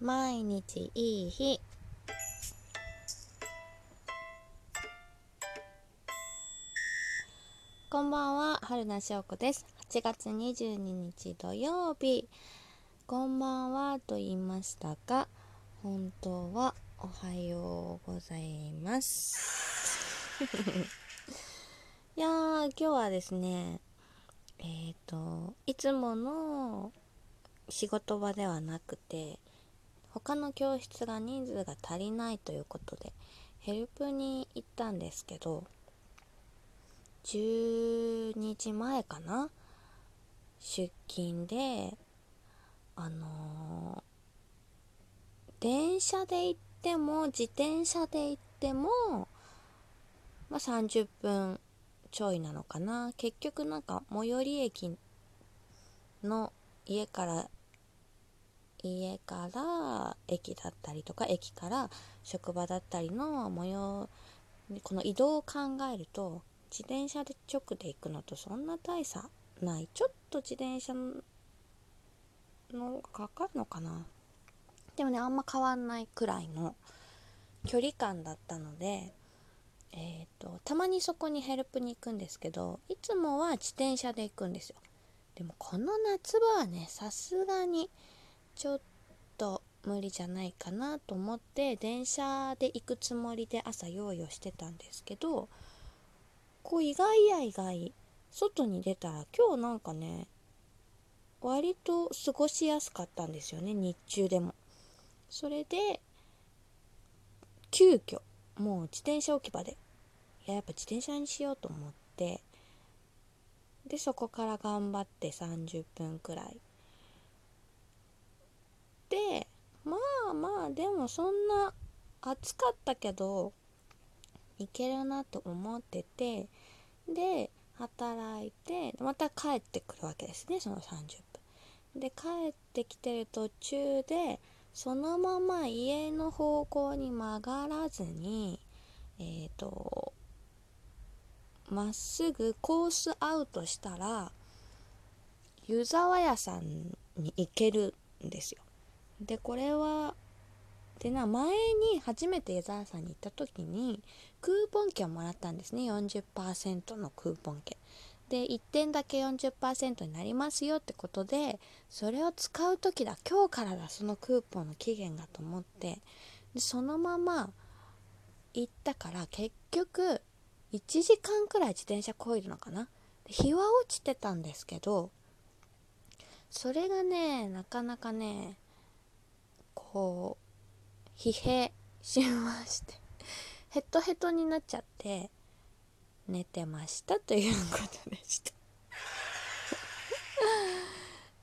毎日いい日。こんばんは春名翔子です。8月22日土曜日。こんばんはと言いましたが本当はおはようございます。いやー今日はですねえっ、ー、といつもの仕事場ではなくて他の教室が人数が足りないということでヘルプに行ったんですけど12時前かな？出勤であのー、電車で行っても自転車で行ってもまあ30分ちょいなのかな？結局なんか最寄り駅の家から家から駅だったりとか駅から職場だったりの模様この移動を考えると自転車で直で行くのとそんな大差ない。ちょっと自転車のかかるのかな。でもねあんま変わんないくらいの距離感だったのでえーと、たまにそこにヘルプに行くんですけどいつもは自転車で行くんですよ。でもこの夏場はねさすがにちょっと無理じゃないかなと思って電車で行くつもりで朝用意をしてたんですけどこう意外や意外外に出たら今日なんかね割と過ごしやすかったんですよね日中でも。それで急遽もう自転車置き場でいややっぱ自転車にしようと思ってでそこから頑張って30分くらいでまあまあでもそんな暑かったけどいけるなと思っててで働いてまた帰ってくるわけですねその30分で帰ってきてる途中でそのまま家の方向に曲がらずにえっ、ー、とまっすぐコースアウトしたら湯沢屋さんに行けるんですよでこれはでな前に初めて湯沢さんに行った時にクーポン券をもらったんですね。40%のクーポン券。で1点だけ40%になりますよってことでそれを使う時だ今日からだそのクーポンの期限がと思って。でそのまま行ったから結局1時間くらい自転車こいるのかな。日は落ちてたんですけどそれがねなかなかねこう疲弊しましてヘッドヘッドになっちゃって寝てましたということでした。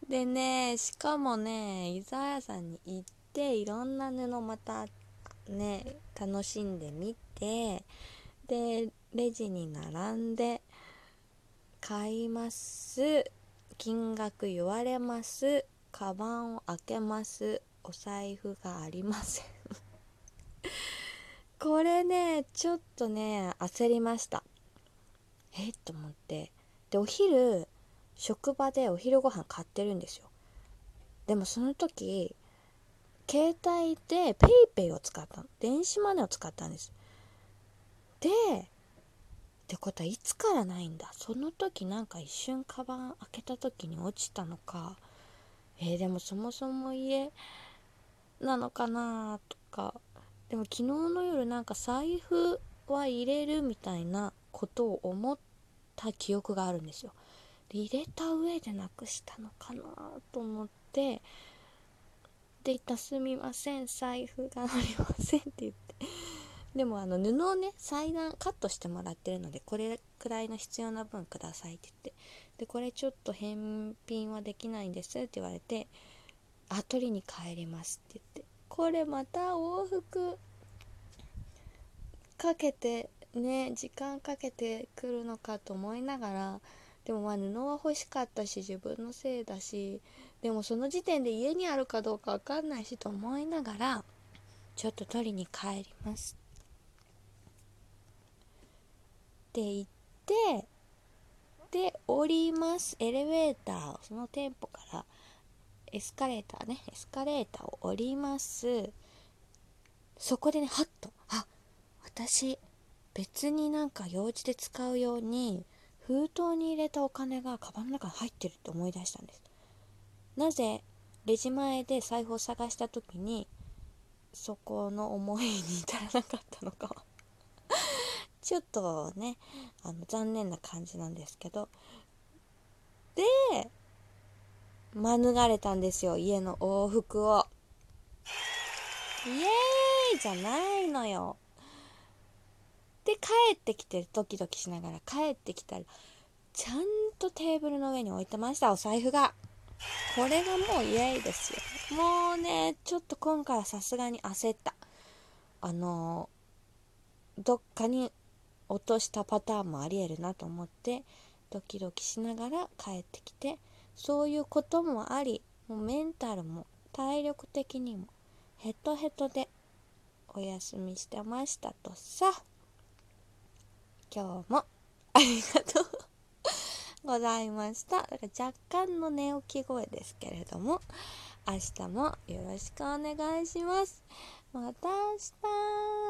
でねしかもね伊沢屋さんに行っていろんな布またね楽しんでみてでレジに並んで買います。金額言われます。カバンを開けます。お財布がありません。これねちょっとね焦りました。えっと思って。でお昼職場でお昼ご飯買ってるんですよ。でもその時携帯で PayPay を使ったの。電子マネーを使ったんです。でってことはいつからないんだ。その時なんか一瞬カバン開けた時に落ちたのか。えー、でもそもそも家なのかなとか。でも昨日の夜なんか財布は入れるみたいなことを思った記憶があるんですよ。で入れた上でなくしたのかなと思って。で「すみません。財布がありません」って言って。でもあの布をね裁断カットしてもらってるのでこれくらいの必要な分くださいって言って。でこれちょっと返品はできないんですって言われて。あ取りに帰りますって言ってこれまた往復かけてね時間かけてくるのかと思いながらでもまあ布は欲しかったし自分のせいだしでもその時点で家にあるかどうかわかんないしと思いながらちょっと取りに帰ります。って言ってで降ります。エレベーターその店舗からエスカレーターねエスカレーターを降ります。そこでねはっとあ私別になんか用事で使うように封筒に入れたお金がカバンの中に入ってるって思い出したんです。なぜレジ前で財布を探した時にそこの思いに至らなかったのか ちょっとねあの残念な感じなんですけど。で免れたんですよ家の往復を。イエーイじゃないのよ。で帰ってきてドキドキしながら帰ってきたらちゃんとテーブルの上に置いてましたお財布が。これがもうイエーイですよ。もうねちょっと今回はさすがに焦った。あのどっかに落としたパターンもありえるなと思ってドキドキしながら帰ってきてそういうこともありもうメンタルも体力的にもヘトヘトでお休みしてましたとさ。今日もありがとうございました。だから若干の寝起き声ですけれども明日もよろしくお願いします。また明日。